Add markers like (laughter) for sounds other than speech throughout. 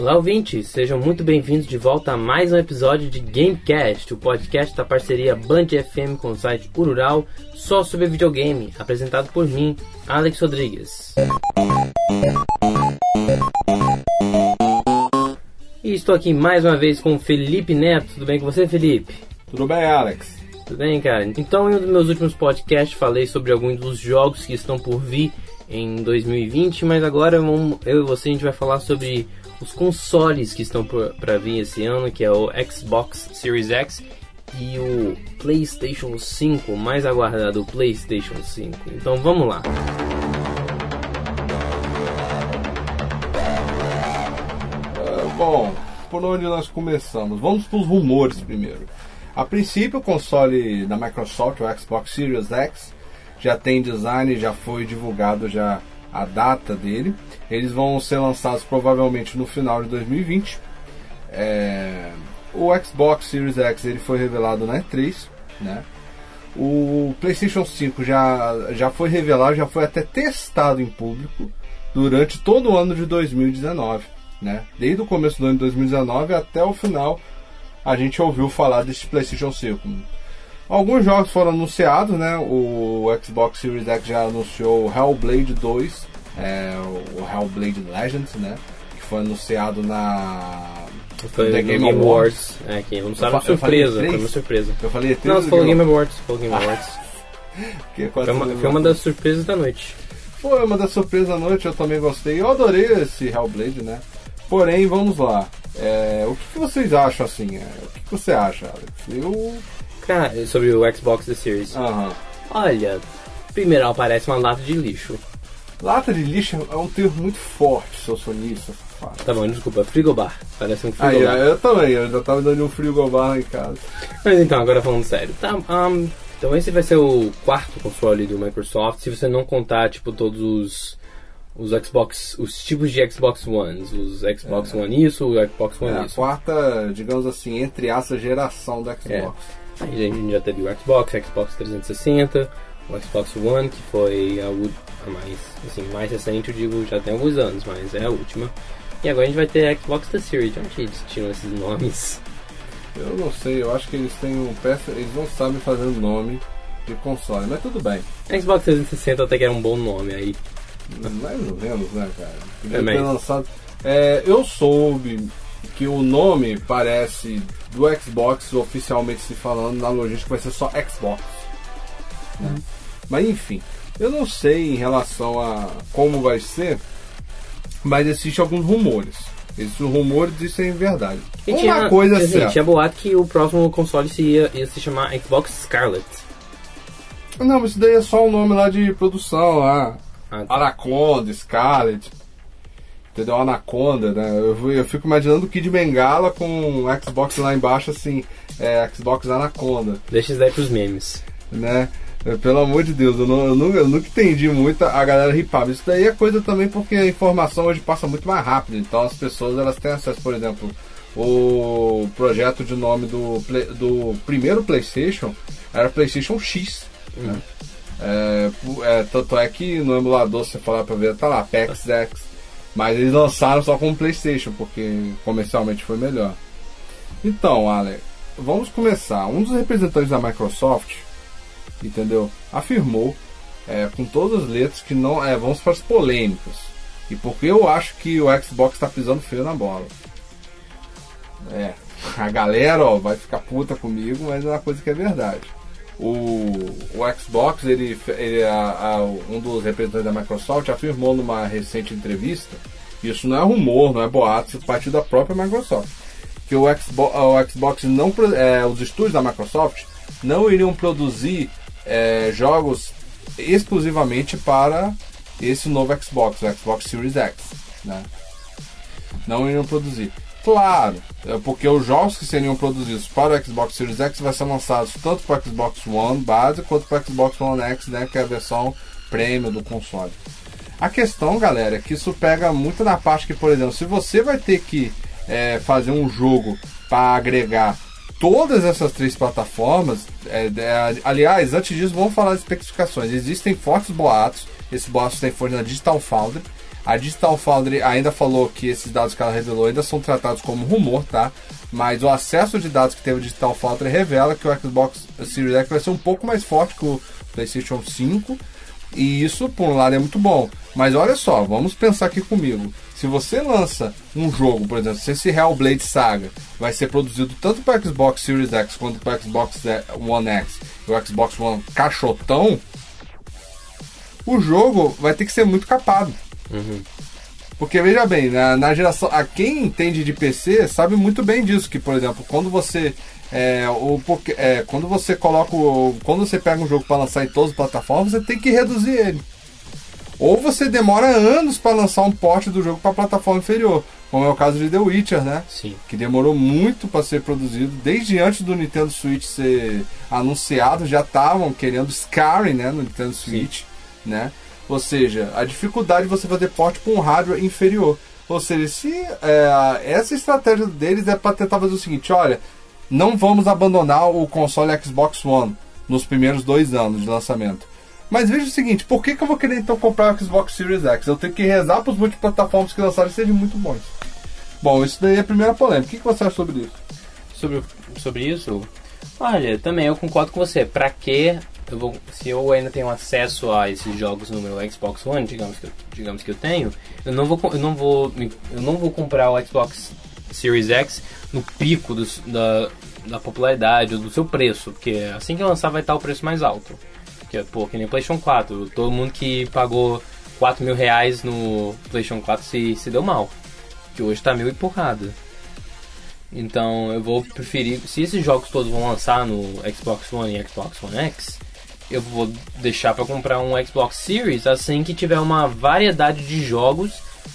Olá, ouvintes! Sejam muito bem-vindos de volta a mais um episódio de Gamecast, o podcast da parceria Band FM com o site Urural, só sobre videogame, apresentado por mim, Alex Rodrigues. E estou aqui mais uma vez com o Felipe Neto. Tudo bem com você, Felipe? Tudo bem, Alex? Tudo bem, cara? Então, em um dos meus últimos podcasts, falei sobre alguns dos jogos que estão por vir em 2020, mas agora eu e você a gente vai falar sobre os consoles que estão para vir esse ano, que é o Xbox Series X e o PlayStation 5, mais aguardado, o PlayStation 5. Então vamos lá. Uh, bom, por onde nós começamos? Vamos para os rumores primeiro. A princípio, o console da Microsoft, o Xbox Series X, já tem design, já foi divulgado já a data dele. Eles vão ser lançados provavelmente no final de 2020. É... O Xbox Series X ele foi revelado na E3, né? O PlayStation 5 já, já foi revelado, já foi até testado em público durante todo o ano de 2019, né? Desde o começo do ano de 2019 até o final a gente ouviu falar desse PlayStation 5. Alguns jogos foram anunciados, né? O Xbox Series X já anunciou o Hellblade 2, é, o Hellblade Legends, né? Que foi anunciado na foi The Game, Game Awards. Awards. É, que anunciaram uma surpresa. Foi uma surpresa. Eu falei Não, você falou Game Awards. Falou Game (laughs) Awards. é foi, uma, foi uma das surpresas da noite. Foi uma das surpresas da noite, eu também gostei. Eu adorei esse Hellblade, né? Porém, vamos lá. É, o que, que, vocês acham assim? É, o que, que, você acha, Alex? Eu. Cara, sobre o Xbox The Series. Uhum. Olha, primeiro parece uma lata de lixo. Lata de lixo é um termo muito forte, seu sonista. Tá bom, desculpa, frigobar. Parece um frigobar. Ah, eu também, eu já tava dando um frigobar em casa. Mas então, agora falando sério. Tá, um, então esse vai ser o quarto console do Microsoft, se você não contar, tipo, todos os os Xbox, os tipos de Xbox Ones, os Xbox é. One isso, o Xbox One é, isso. A quarta, digamos assim, entre essa geração da Xbox. É. A gente já teve o Xbox, Xbox 360, o Xbox One, que foi a, a, mais, assim, mais recente, eu digo, já tem alguns anos, mas é a última. E agora a gente vai ter a Xbox The Series. De onde eles tiram esses nomes? Eu não sei, eu acho que eles têm um peça, eles não sabem fazer o nome de console, mas tudo bem. Xbox 360 até que era um bom nome aí. Mais ou menos, né, cara? Podia é ter lançado. É, eu soube que o nome parece do Xbox oficialmente se falando na logística vai ser só Xbox. Né? Hum. Mas enfim, eu não sei em relação a como vai ser, mas existem alguns rumores. Esses rumores dizem verdade. E Uma tinha, coisa assim, certa. Tinha boato que o próximo console se ia, ia se chamar Xbox Scarlet. Não, mas isso daí é só o nome lá de produção lá. Ah, tá. Scarlet. Entendeu? Anaconda, né? Eu, eu fico imaginando o Kid Bengala com Xbox lá embaixo, assim, é, Xbox Anaconda. Deixa isso daí pros memes. Né? É, pelo amor de Deus, eu, não, eu, nunca, eu nunca entendi muito a galera ripar. Isso daí é coisa também porque a informação hoje passa muito mais rápido. Então as pessoas elas têm acesso, por exemplo, o projeto de nome do, do primeiro PlayStation era PlayStation X. Né? É, é, tanto é que no emulador, se você falar pra ver, tá lá, PAX X. Mas eles lançaram só com PlayStation, porque comercialmente foi melhor. Então, Ale, vamos começar. Um dos representantes da Microsoft, entendeu? Afirmou é, com todas as letras que não. É, vamos para as polêmicas. E porque eu acho que o Xbox está pisando feio na bola. É, (laughs) a galera ó, vai ficar puta comigo, mas é uma coisa que é verdade o, o Xbox, ele, ele a, a, um dos representantes da Microsoft afirmou numa recente entrevista, isso não é rumor, não é boato, a partir da própria Microsoft, que o Xbox, o Xbox não, é, os estúdios da Microsoft não iriam produzir é, jogos exclusivamente para esse novo Xbox, o Xbox Series X, né? Não iriam produzir. Claro, é porque os jogos que seriam produzidos para o Xbox Series X vão ser lançados tanto para o Xbox One base quanto para o Xbox One X, né, que é a versão premium do console. A questão, galera, é que isso pega muito na parte que, por exemplo, se você vai ter que é, fazer um jogo para agregar todas essas três plataformas, é, é, aliás, antes disso, vamos falar de especificações. Existem fortes boatos Esse boato tem fonte na Digital Foundry. A Digital Foundry ainda falou que esses dados que ela revelou ainda são tratados como rumor, tá? Mas o acesso de dados que teve a Digital Foundry revela que o Xbox Series X vai ser um pouco mais forte que o PlayStation 5. E isso, por um lado, é muito bom. Mas olha só, vamos pensar aqui comigo. Se você lança um jogo, por exemplo, se esse Hellblade Saga vai ser produzido tanto para Xbox Series X quanto para Xbox One X e o Xbox One cachotão, o jogo vai ter que ser muito capado. Uhum. Porque veja bem, na, na, geração. A quem entende de PC sabe muito bem disso, que por exemplo, quando você. É, o, é, quando você coloca o, Quando você pega um jogo para lançar em todas as plataformas, você tem que reduzir ele. Ou você demora anos para lançar um porte do jogo para plataforma inferior, como é o caso de The Witcher, né? Sim. Que demorou muito para ser produzido, desde antes do Nintendo Switch ser anunciado, já estavam querendo Skyrim, né, no Nintendo Switch, Sim. né? Ou seja, a dificuldade de você fazer porte para um hardware inferior. Ou seja, se é, essa estratégia deles é para tentar fazer o seguinte, olha, não vamos abandonar o console Xbox One nos primeiros dois anos de lançamento. Mas veja o seguinte, por que, que eu vou querer então comprar o Xbox Series X? Eu tenho que rezar para os multiplataformas que lançaram sejam muito bons. Bom, isso daí é a primeira polêmica. O que, que você acha sobre isso? Sobre, sobre isso? Olha, também eu concordo com você. Pra que eu vou, se eu ainda tenho acesso a esses jogos no meu Xbox One, digamos que eu, digamos que eu tenho, eu não vou, eu não vou, eu não vou comprar o Xbox Series X no pico do, da, da popularidade ou do seu preço, porque assim que lançar vai estar o preço mais alto. Que é, pô, que nem PlayStation 4. Todo mundo que pagou 4 mil reais no PlayStation 4 se, se deu mal. Que hoje tá mil e porrada. Então eu vou preferir. Se esses jogos todos vão lançar no Xbox One e Xbox One X, eu vou deixar para comprar um Xbox Series assim que tiver uma variedade de jogos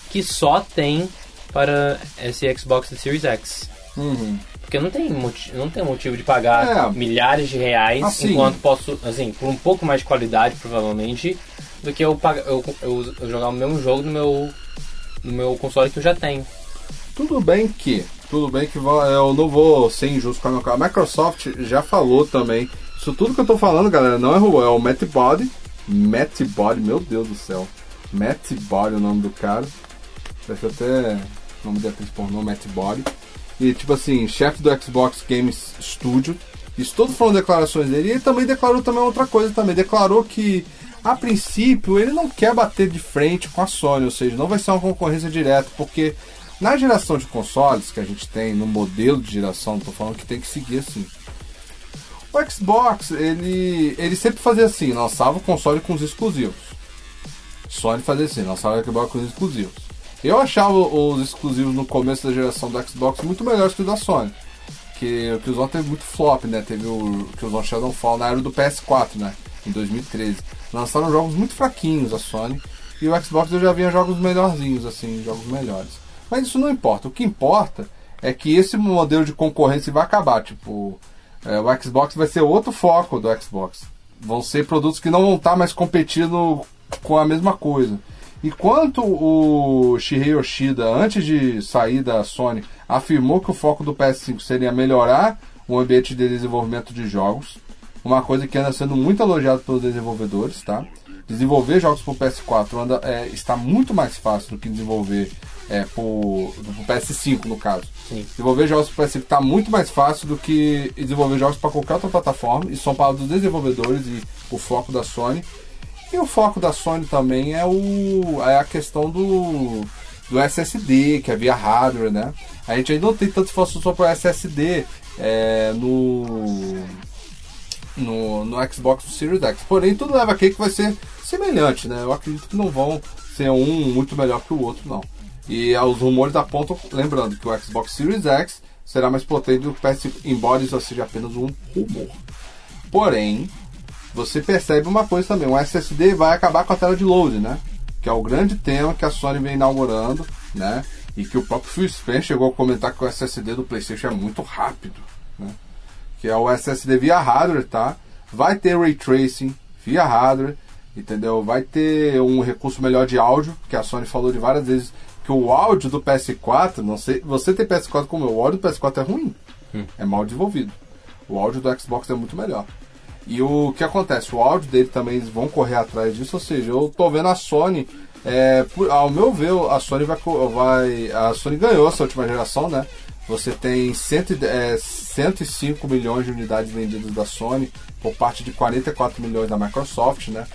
que só tem para esse Xbox Series X. Uhum. Porque não tem, motivo, não tem motivo de pagar é. milhares de reais assim. enquanto posso, assim, por um pouco mais de qualidade, provavelmente, do que eu, eu, eu, eu jogar o mesmo jogo no meu, no meu console que eu já tenho. Tudo bem que, tudo bem que eu não vou ser injusto com A Microsoft já falou também. Isso tudo que eu tô falando, galera, não é rua, é o Matt Body. Matt Body, meu Deus do céu. Matt Body é o nome do cara. Parece até nome de atriz pornô, Matt Body e tipo assim, chefe do Xbox Games Studio. Isso tudo foram declarações dele. E ele também declarou também outra coisa também. Declarou que a princípio ele não quer bater de frente com a Sony, ou seja, não vai ser uma concorrência direta, porque na geração de consoles que a gente tem, no modelo de geração, tô falando que tem que seguir assim. O Xbox, ele, ele sempre fazia assim, lançava o console com os exclusivos. Sony fazia assim, lançava o Xbox com os exclusivos. Eu achava os exclusivos no começo da geração do Xbox muito melhores que o da Sony. Que, que os One teve muito flop, né? Teve o os Shadowfall na era do PS4, né? Em 2013. Lançaram jogos muito fraquinhos a Sony. E o Xbox eu já vinha jogos melhorzinhos, assim, jogos melhores. Mas isso não importa. O que importa é que esse modelo de concorrência vai acabar. Tipo, é, o Xbox vai ser outro foco do Xbox. Vão ser produtos que não vão estar mais competindo com a mesma coisa. Enquanto o Shihei Yoshida, antes de sair da Sony, afirmou que o foco do PS5 seria melhorar o ambiente de desenvolvimento de jogos, uma coisa que anda sendo muito elogiada pelos desenvolvedores, tá? Desenvolver jogos para o PS4 anda, é, está muito mais fácil do que desenvolver é, para o PS5, no caso. Sim. Desenvolver jogos para o PS5 está muito mais fácil do que desenvolver jogos para qualquer outra plataforma, e são para os desenvolvedores e o foco da Sony. E o foco da Sony também é, o, é a questão do, do SSD, que é via hardware, né? A gente ainda não tem tanto esforço sobre o SSD é, no, no, no Xbox Series X. Porém, tudo leva a que vai ser semelhante, né? Eu acredito que não vão ser um muito melhor que o outro, não. E os rumores apontam, lembrando que o Xbox Series X será mais potente do que o PS5, embora isso seja apenas um rumor. Porém, você percebe uma coisa também, o SSD vai acabar com a tela de load, né? Que é o grande tema que a Sony vem inaugurando, né? E que o próprio Phil Spencer chegou a comentar que o SSD do PlayStation é muito rápido, né? Que é o SSD via hardware, tá? Vai ter ray tracing via hardware, entendeu? Vai ter um recurso melhor de áudio, que a Sony falou de várias vezes que o áudio do PS4, não sei, você tem PS4 como eu, o áudio do PS4 é ruim, hum. é mal desenvolvido. O áudio do Xbox é muito melhor. E o que acontece? O áudio dele também eles vão correr atrás disso, ou seja, eu tô vendo a Sony, é, ao meu ver, a Sony vai, vai. A Sony ganhou essa última geração, né? Você tem 100, e- é, 105 milhões de unidades vendidas da Sony por parte de 44 milhões da Microsoft, né?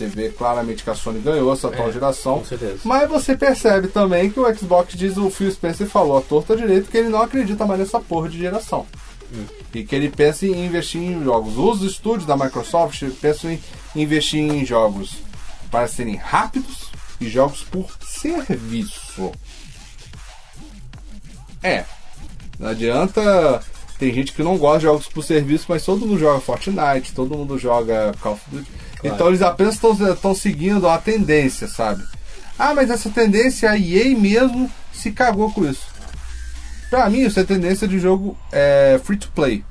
Você vê claramente que a Sony ganhou essa atual É, geração. Mas você percebe também que o Xbox diz, o Phil Spencer falou a torta direito que ele não acredita mais nessa porra de geração. E que ele pensa em investir em jogos. Os estúdios da Microsoft pensam em investir em jogos para serem rápidos e jogos por serviço. É. Não adianta. Tem gente que não gosta de jogos por serviço, mas todo mundo joga Fortnite, todo mundo joga Call of Duty. Claro. Então eles apenas estão seguindo a tendência, sabe? Ah, mas essa tendência a EA mesmo se cagou com isso. Pra mim, isso é tendência de jogo é, free to play.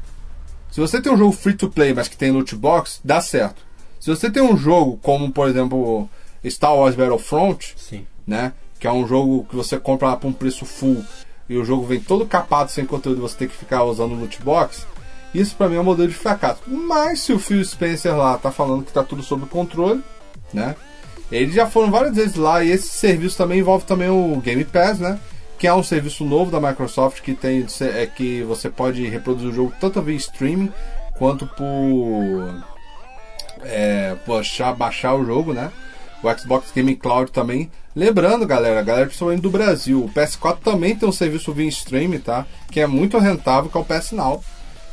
Se você tem um jogo free to play, mas que tem loot box, dá certo. Se você tem um jogo como, por exemplo, Star Wars Battlefront, Sim. né? Que é um jogo que você compra lá por um preço full e o jogo vem todo capado sem conteúdo e você tem que ficar usando loot box. Isso pra mim é um modelo de fracasso. Mas se o Phil Spencer lá tá falando que tá tudo sob controle, né? Eles já foram várias vezes lá e esse serviço também envolve também o Game Pass, né? Que é um serviço novo da Microsoft que tem é que você pode reproduzir o jogo tanto via streaming quanto por é, baixar, o jogo, né? O Xbox Game Cloud também. Lembrando, galera, galera principalmente do Brasil, o PS4 também tem um serviço via stream, tá? Que é muito rentável, que é o PS Now.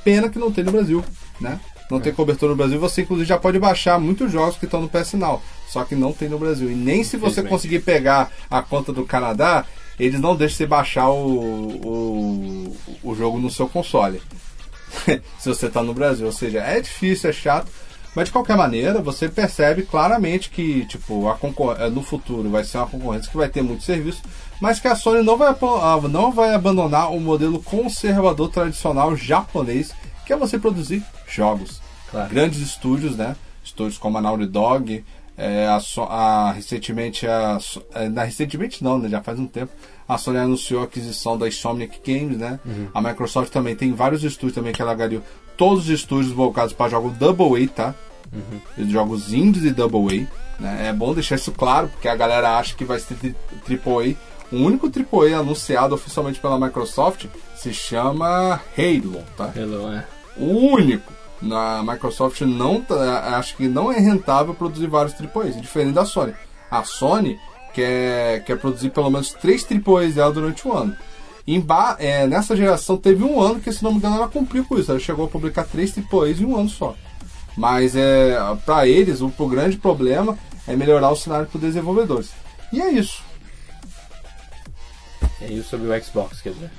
Pena que não tem no Brasil, né? Não tem cobertura no Brasil, você inclusive já pode baixar muitos jogos que estão no PS Now, só que não tem no Brasil. E nem se você conseguir pegar a conta do Canadá, eles não deixam você baixar o, o, o jogo no seu console. (laughs) se você está no Brasil. Ou seja, é difícil, é chato. Mas de qualquer maneira, você percebe claramente que, tipo, a concor- eh, no futuro vai ser uma concorrência que vai ter muito serviço, mas que a Sony não vai, ah, não vai abandonar o modelo conservador tradicional japonês, que é você produzir jogos. Claro. Grandes estúdios, né? Estúdios como a Naughty Dog, eh, a, a- recentemente a, eh, na- recentemente não, né? Já faz um tempo. A Sony anunciou a aquisição da Insomniac Games, né? A Microsoft também tem vários estúdios também que ela agariou. Todos os estúdios voltados para jogos Double A, tá? Os Jogos indies e Double A. Né? É bom deixar isso claro, porque a galera acha que vai ser tri- Triple A. O único Triple A anunciado oficialmente pela Microsoft se chama Halo, tá? Hello, é. O único. Na Microsoft não tá- acho que não é rentável produzir vários AAAs, diferente da Sony. A Sony quer, quer produzir pelo menos três AAAs dela durante o ano. Em ba- é, nessa geração teve um ano que, se não me engano, ela cumpriu com isso. Ela chegou a publicar três AAAs em um ano só. Mas é, para eles, o, o grande problema é melhorar o cenário para os desenvolvedores. E é isso. É isso sobre o Xbox, quer dizer.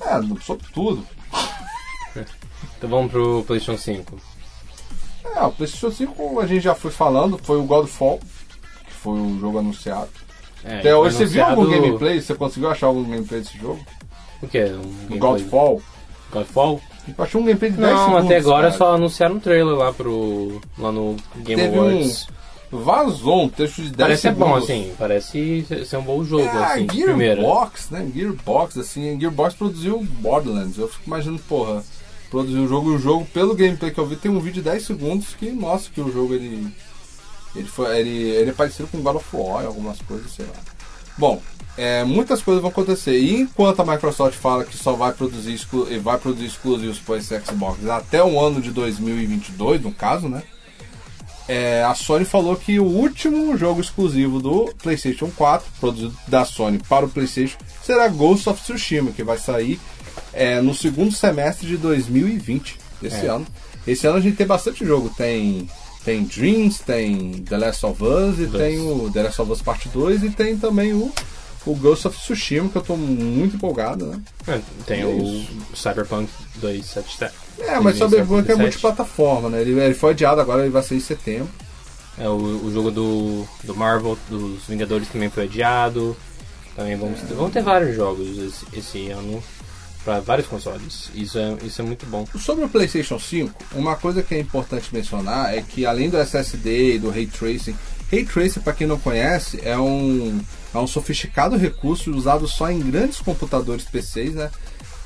É, sobre tudo. (laughs) Então vamos pro PlayStation 5. É, o PlayStation 5 a gente já foi falando, foi o Godfall, que foi o jogo anunciado. É, Até hoje você viu algum anunciado- gameplay? Você conseguiu achar algum gameplay desse jogo? O que? Um O Godfall? Godfall? Eu achei um gameplay de 10 Não, segundos. até agora cara. só anunciaram um trailer lá pro. lá no Game Teve Awards. um. Vazou um texto de 10 Parece ser segundos. bom, assim. Parece ser- um bom jogo, É, assim. Gearbox, né? Gearbox, assim, Gearbox produziu Borderlands. Eu fico imaginando, porra, produziu o jogo e o jogo, pelo gameplay que eu vi, tem um vídeo de 10 segundos que mostra que o jogo ele. Ele, foi, ele, ele é parecido com God of War, algumas coisas, sei lá. Bom, é, muitas coisas vão acontecer. E enquanto a Microsoft fala que só vai produzir, vai produzir exclusivos para esse Xbox até o ano de 2022, no caso, né? É, a Sony falou que o último jogo exclusivo do PlayStation 4, produzido da Sony para o PlayStation, será Ghost of Tsushima, que vai sair é, no segundo semestre de 2020, desse É. ano. Esse ano a gente tem bastante jogo. Tem, tem Dreams, tem The Last of Us, e Dois. tem o The Last of Us Parte 2, e tem também o, o Ghost of Tsushima, que eu tô muito empolgado, né? É, tem É o. Cyberpunk 277. É, mas Cyberpunk é 2077. multiplataforma, né? Ele, ele foi adiado, agora ele vai sair em setembro. É, o, o jogo do, do Marvel, dos Vingadores também foi adiado. Também vamos ter, vão ter vários jogos esse, esse ano para vários consoles. Isso é, isso é muito bom. Sobre o PlayStation 5, uma coisa que é importante mencionar é que além do SSD e do Ray Tracing, Ray Tracing, para quem não conhece, é um, é um sofisticado recurso usado só em grandes computadores PCs, né?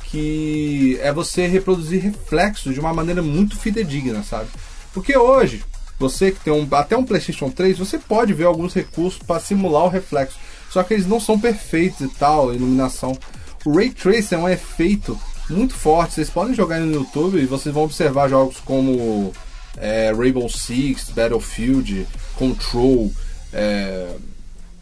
Que é você reproduzir reflexos de uma maneira muito fidedigna, sabe? Porque hoje, você que tem um, até um PlayStation 3, você pode ver alguns recursos para simular o reflexo. Só que eles não são perfeitos e tal, iluminação. O Ray Tracing é um efeito muito forte. Vocês podem jogar no YouTube e vocês vão observar jogos como é, Rainbow Six, Battlefield, Control. É,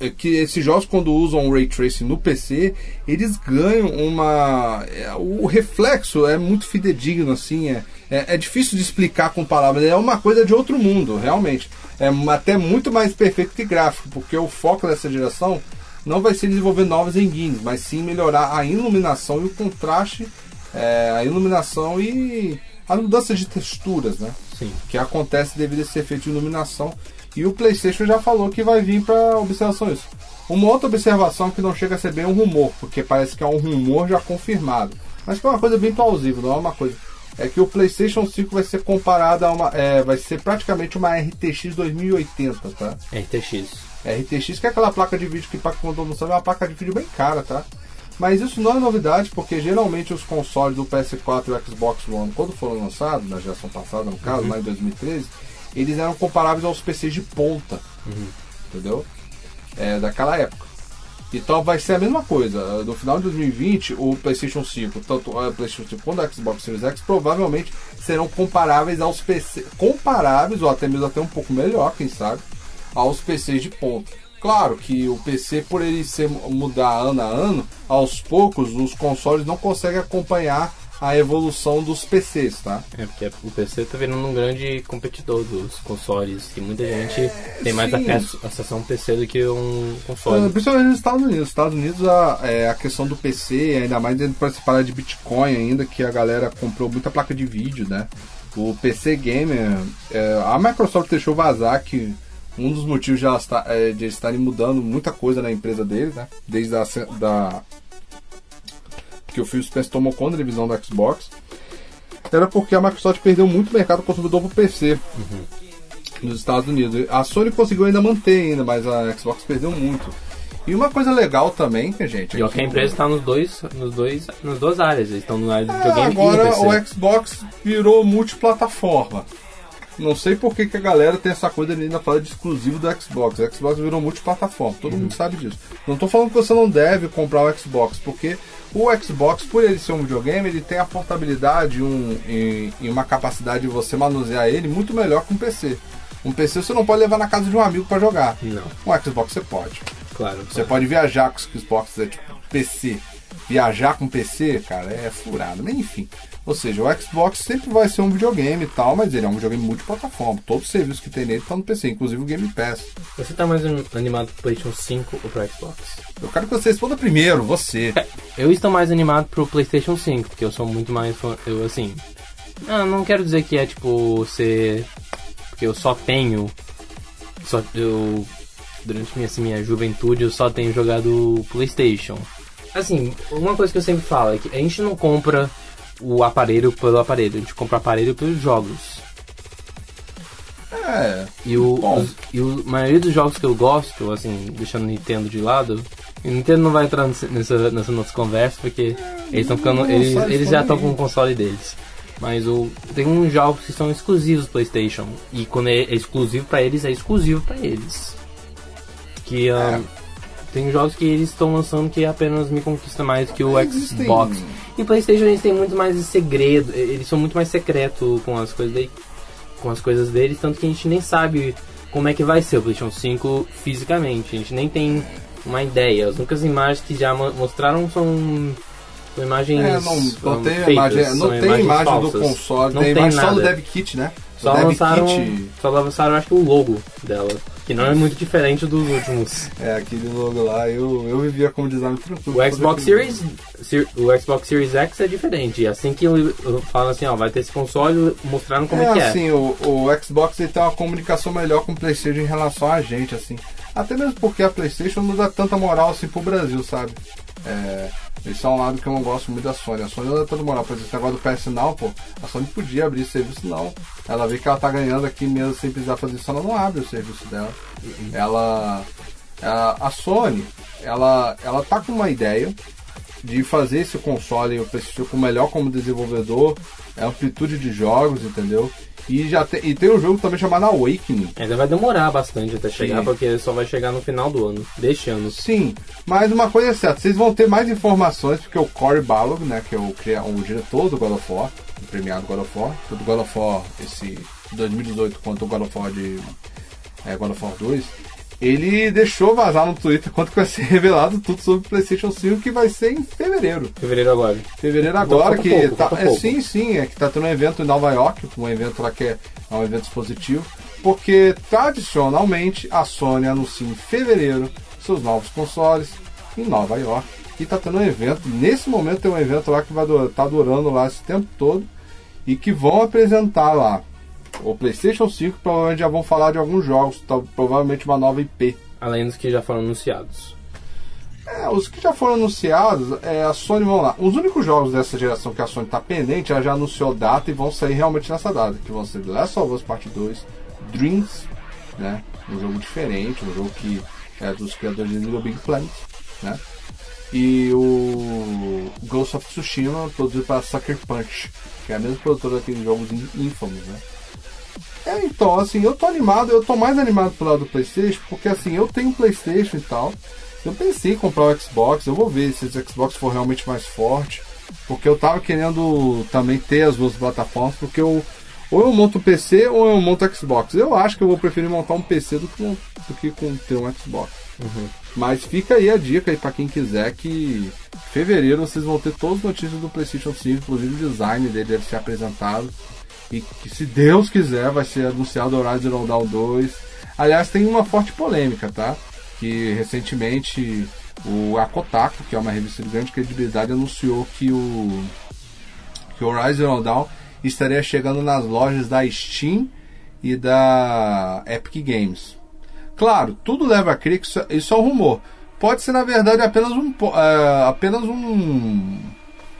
é que esses jogos quando usam ray tracing no PC eles ganham uma é, o reflexo é muito fidedigno assim é, é, é, difícil de explicar com palavras é uma coisa de outro mundo realmente é até muito mais perfeito que gráfico porque o foco dessa geração não vai ser desenvolver novos engines mas sim melhorar a iluminação e o contraste é, a iluminação e a mudança de texturas né Sim. que acontece devido a esse efeito de iluminação e o PlayStation já falou que vai vir para observação isso. Uma outra observação que não chega a ser bem um rumor, porque parece que é um rumor já confirmado, mas que é uma coisa bem plausível, não é uma coisa. É que o PlayStation 5 vai ser comparado a uma. É, vai ser praticamente uma RTX 2080, tá? RTX. RTX, que é aquela placa de vídeo que, para quem não sabe, é uma placa de vídeo bem cara, tá? Mas isso não é novidade, porque geralmente os consoles do PS4 e o Xbox One, quando foram lançados, na geração passada, no caso, uhum. lá em 2013, eles eram comparáveis aos PCs de ponta. Uhum. Entendeu? É, daquela época. Então vai ser a mesma coisa. No final de 2020, o PlayStation 5, tanto o PlayStation 5 quanto o Xbox Series X, provavelmente serão comparáveis aos PCs. Comparáveis, ou até mesmo até um pouco melhor, quem sabe, aos PCs de ponta. Claro que o PC, por ele ser, mudar ano a ano, aos poucos os consoles não conseguem acompanhar a evolução dos PCs, tá? É, porque o PC tá virando um grande competidor dos consoles, e muita gente é, tem mais acesso, acesso a um PC do que um console. É, principalmente nos Estados Unidos. Nos Estados Unidos a, é, a questão do PC, ainda mais dentro para se falar de Bitcoin ainda, que a galera comprou muita placa de vídeo, né? O PC Gamer, é, a Microsoft deixou vazar que um dos motivos de, elas tá, é, de eles estarem mudando muita coisa na empresa deles, né? Desde a da que o Phil Spencer tomou conta da divisão do Xbox, era porque a Microsoft perdeu muito mercado consumidor para o PC uhum. nos Estados Unidos. A Sony conseguiu ainda manter ainda, mas a Xbox perdeu muito. E uma coisa legal também, que gente. E que a empresa está nos dois, nos dois, nas duas áreas. Eles estão no área de é, videogame agora e PC. o Xbox virou multiplataforma. Não sei por que, que a galera tem essa coisa de ainda falar de exclusivo do Xbox. O Xbox virou multiplataforma, todo uhum. mundo sabe disso. Não estou falando que você não deve comprar o Xbox, porque o Xbox, por ele ser um videogame, ele tem a portabilidade um, e, e uma capacidade de você manusear ele muito melhor que um PC. Um PC você não pode levar na casa de um amigo para jogar. Não. Um Xbox você pode. Claro. Você claro. pode viajar com o Xbox, é tipo PC. Viajar com PC, cara, é furado. Mas enfim. Ou seja, o Xbox sempre vai ser um videogame e tal, mas ele é um videogame multiplataforma. Todos os serviços que tem nele estão no PC, inclusive o Game Pass. Você tá mais animado pro PlayStation 5 ou pro Xbox? Eu quero que você responda primeiro, você. Eu estou mais animado pro PlayStation 5, porque eu sou muito mais fã. Eu, assim. Ah, não quero dizer que é tipo ser. Porque eu só tenho. Só, eu. Durante minha, assim, minha juventude eu só tenho jogado PlayStation. Assim, uma coisa que eu sempre falo é que a gente não compra o aparelho pelo aparelho, a gente compra o aparelho pelos jogos. É. E o, os, e o a maioria dos jogos que eu gosto, assim, deixando o Nintendo de lado, o Nintendo não vai entrar nessa, nessa nossa conversa porque eles estão ficando. Eles, eles já estão com o console deles. Mas o, tem uns jogos que são exclusivos do PlayStation. E quando é, exclusivo para eles, é exclusivo para eles. Que um, é. Tem jogos que eles estão lançando que apenas me conquista mais que o Xbox. E PlayStation eles têm muito mais segredo, eles são muito mais secreto com as coisas daí, com as coisas deles, tanto que a gente nem sabe como é que vai ser o PlayStation 5 fisicamente. A gente nem tem uma ideia. As únicas imagens que já mostraram são são imagens é, não, não tem feitas, imagem, não tem imagem falsas. do console, não tem, tem imagem nada. só do dev kit, né? Só lançaram, kit... só lançaram acho que o logo dela. Que não é muito diferente dos últimos. É, aquele logo lá, eu, eu vivia como design tranquilo. O Xbox Series, o Xbox Series X é diferente. Assim que eu falo assim, ó, vai ter esse console, mostrando como é, é que é. assim, o, o Xbox ele tem uma comunicação melhor com o Playstation em relação a gente, assim. Até mesmo porque a Playstation não dá tanta moral assim pro Brasil, sabe? É, esse é um lado que eu não gosto muito da Sony. A Sony dá tanta moral. Por exemplo, negócio do PS Now, pô, a Sony podia abrir serviço não. Ela vê que ela tá ganhando aqui mesmo sem precisar fazer isso, ela não abre o serviço dela. Ela. ela a Sony, ela, ela tá com uma ideia de fazer esse console o PlayStation com melhor como desenvolvedor, é amplitude de jogos, entendeu? E, já tem, e tem um jogo também chamado Awakening. Ainda vai demorar bastante até chegar, Sim. porque só vai chegar no final do ano, deste ano. Sim, mas uma coisa é certa, vocês vão ter mais informações, porque o Corey Balog, né, que é o, cria- o diretor do God of War, o premiado God of War, tanto God of War esse 2018 quanto o God of War de é, God of War 2, ele deixou vazar no Twitter quanto que vai ser (laughs) revelado tudo sobre o PlayStation 5, que vai ser em fevereiro. Fevereiro agora. Fevereiro agora, falta que pouco, tá. é, pouco. sim, sim, é que tá tendo um evento em Nova York, um evento lá que é, é um evento expositivo, porque tradicionalmente a Sony anuncia em fevereiro seus novos consoles em Nova York. E tá tendo um evento, nesse momento tem um evento lá que vai durar, tá durando lá esse tempo todo e que vão apresentar lá o PlayStation 5, provavelmente já vão falar de alguns jogos, tal- provavelmente uma nova IP. Além dos que já foram anunciados. É, os que já foram anunciados, é, a Sony, vamos lá. Os únicos jogos dessa geração que a Sony tá pendente, ela já anunciou data e vão sair realmente nessa data, que vão ser The Last of Us Part 2, Dreams, né? Um jogo diferente, um jogo que é dos criadores de Little Big Planet, né? E o Ghost of Tsushima, produzido pela Sucker Punch, que é a mesma produtora daqueles jogos in- Infamous, né? É, então, assim, eu tô animado, eu tô mais animado pro lado do Playstation, porque assim, eu tenho Playstation e tal. Eu pensei em comprar o Xbox, eu vou ver se o Xbox for realmente mais forte. Porque eu tava querendo também ter as duas plataformas, porque eu ou eu monto um PC ou eu monto Xbox. Eu acho que eu vou preferir montar um PC do que, um- do que com, ter um Xbox. Mas fica aí a dica aí pra quem quiser que fevereiro vocês vão ter todas as notícias do PlayStation 5, inclusive o design dele deve ser apresentado. E que se Deus quiser vai ser anunciado o Horizon Dawn 2. Aliás, tem uma forte polêmica, tá? Que recentemente o a Kotaku, que é uma revista de grande credibilidade, anunciou que o que o Horizon Dawn estaria chegando nas lojas da Steam e da Epic Games. Claro, tudo leva a crer que isso, isso é um rumor. Pode ser, na verdade, apenas um, é, apenas um,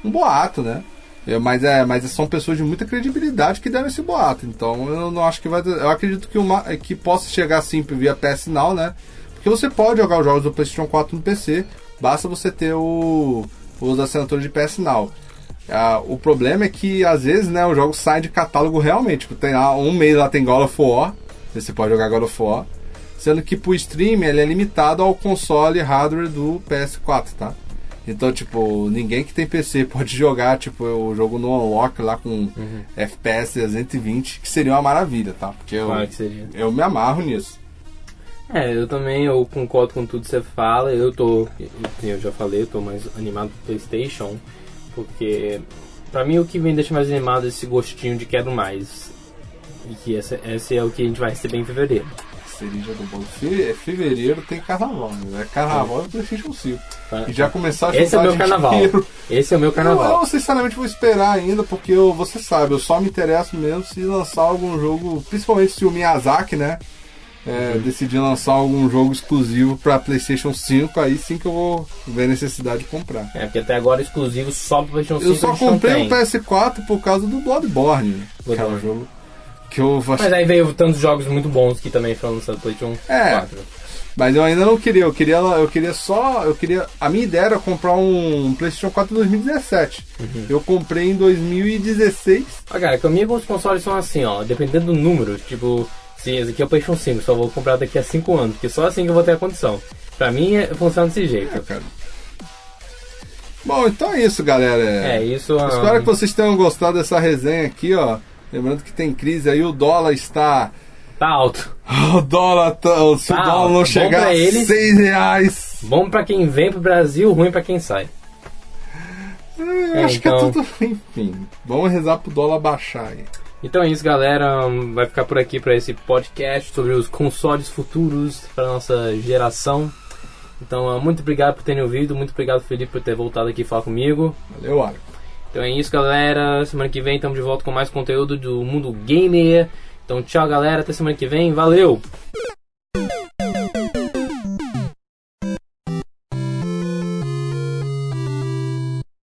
um boato, né? É, mas, é, mas são pessoas de muita credibilidade que deram esse boato. Então eu não acho que vai. Eu acredito que, uma, que possa chegar assim via PS Now, né? Porque você pode jogar os jogos do PlayStation 4 no PC, basta você ter o, os assinaturas de PS Now. Ah, o problema é que às vezes né, o jogo sai de catálogo realmente. Tipo, tem lá um mês lá tem God of War, você pode jogar God of War. Sendo que pro stream ele é limitado ao console hardware do PS4, tá? Então, tipo, ninguém que tem PC (laughs) pode jogar, tipo, o jogo no Unlock lá com FPS 320, que seria uma maravilha, tá? Porque eu, Claro eu me amarro nisso. É, eu também eu concordo com tudo que você fala. Eu tô, eu já falei, eu tô mais animado pro PlayStation, porque pra mim o que me deixa mais animado é esse gostinho de quero mais. E que esse, esse é o que a gente vai receber em fevereiro. Cereja do bolo. Fe- fevereiro tem carnaval, né? Carnaval é PlayStation 5. Tá? E já começar a Esse é o meu carnaval. dinheiro. Esse é o meu Eu, carnaval. eu sinceramente vou esperar ainda, porque eu, você sabe, eu só me interesso mesmo se lançar algum jogo, principalmente se o Miyazaki, né? é, Uhum. decidir lançar algum jogo exclusivo pra PlayStation 5, aí sim que eu vou ver necessidade de comprar. É, porque até agora exclusivo só pro PlayStation 5 Eu só comprei o PS4 por causa do Bloodborne, que é um Bloodborne. jogo que eu acho Mas aí veio tantos jogos muito bons que também foram lançados no PlayStation É. 4. Mas eu ainda não queria, eu queria, eu queria só, eu queria, a minha ideia era comprar um PlayStation 4 em 2017. Uhum. Eu comprei em 2016. Ah, cara, comigo os consoles são assim, ó, dependendo do número, tipo, se esse aqui é o PlayStation 5, só vou comprar daqui a 5 anos, porque só assim que eu vou ter a condição. Pra mim é, funciona desse jeito. É, cara. Bom, então é isso, galera. É, isso ah, Espero que vocês tenham gostado dessa resenha aqui, ó. Lembrando que tem crise aí, o dólar está. tá alto. (laughs) O dólar tá. Se Tá o dólar alto. não chegar a eles. 6 reais. Bom pra quem vem pro Brasil, ruim pra quem sai. eu É, acho então- que é tudo. (laughs) Enfim, vamos rezar pro dólar baixar aí. Então é isso, galera. Vai ficar por aqui para esse podcast sobre os consoles futuros para nossa geração. Então, muito obrigado por terem ouvido. Muito obrigado, Felipe, por ter voltado aqui falar comigo. Valeu, Arco. Então é isso, galera. Semana que vem estamos de volta com mais conteúdo do mundo gamer. Então, tchau, galera. Até semana que vem. Valeu!